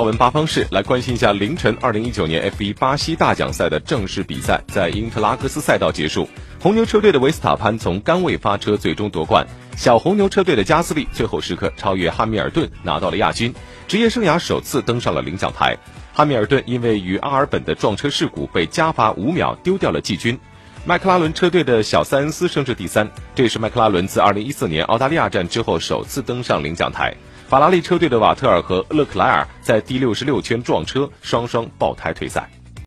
澳文八方式来关心一下凌晨二零一九年 F1 巴西大奖赛的正式比赛，在因特拉克斯赛道结束。红牛车队的维斯塔潘从杆位发车，最终夺冠。小红牛车队的加斯利最后时刻超越汉密尔顿，拿到了亚军，职业生涯首次登上了领奖台。汉密尔顿因为与阿尔本的撞车事故被加罚五秒，丢掉了季军。麦克拉伦车队的小塞恩斯升至第三，这也是麦克拉伦自2014年澳大利亚站之后首次登上领奖台。法拉利车队的瓦特尔和勒克莱尔在第六十六圈撞车，双双爆胎退赛。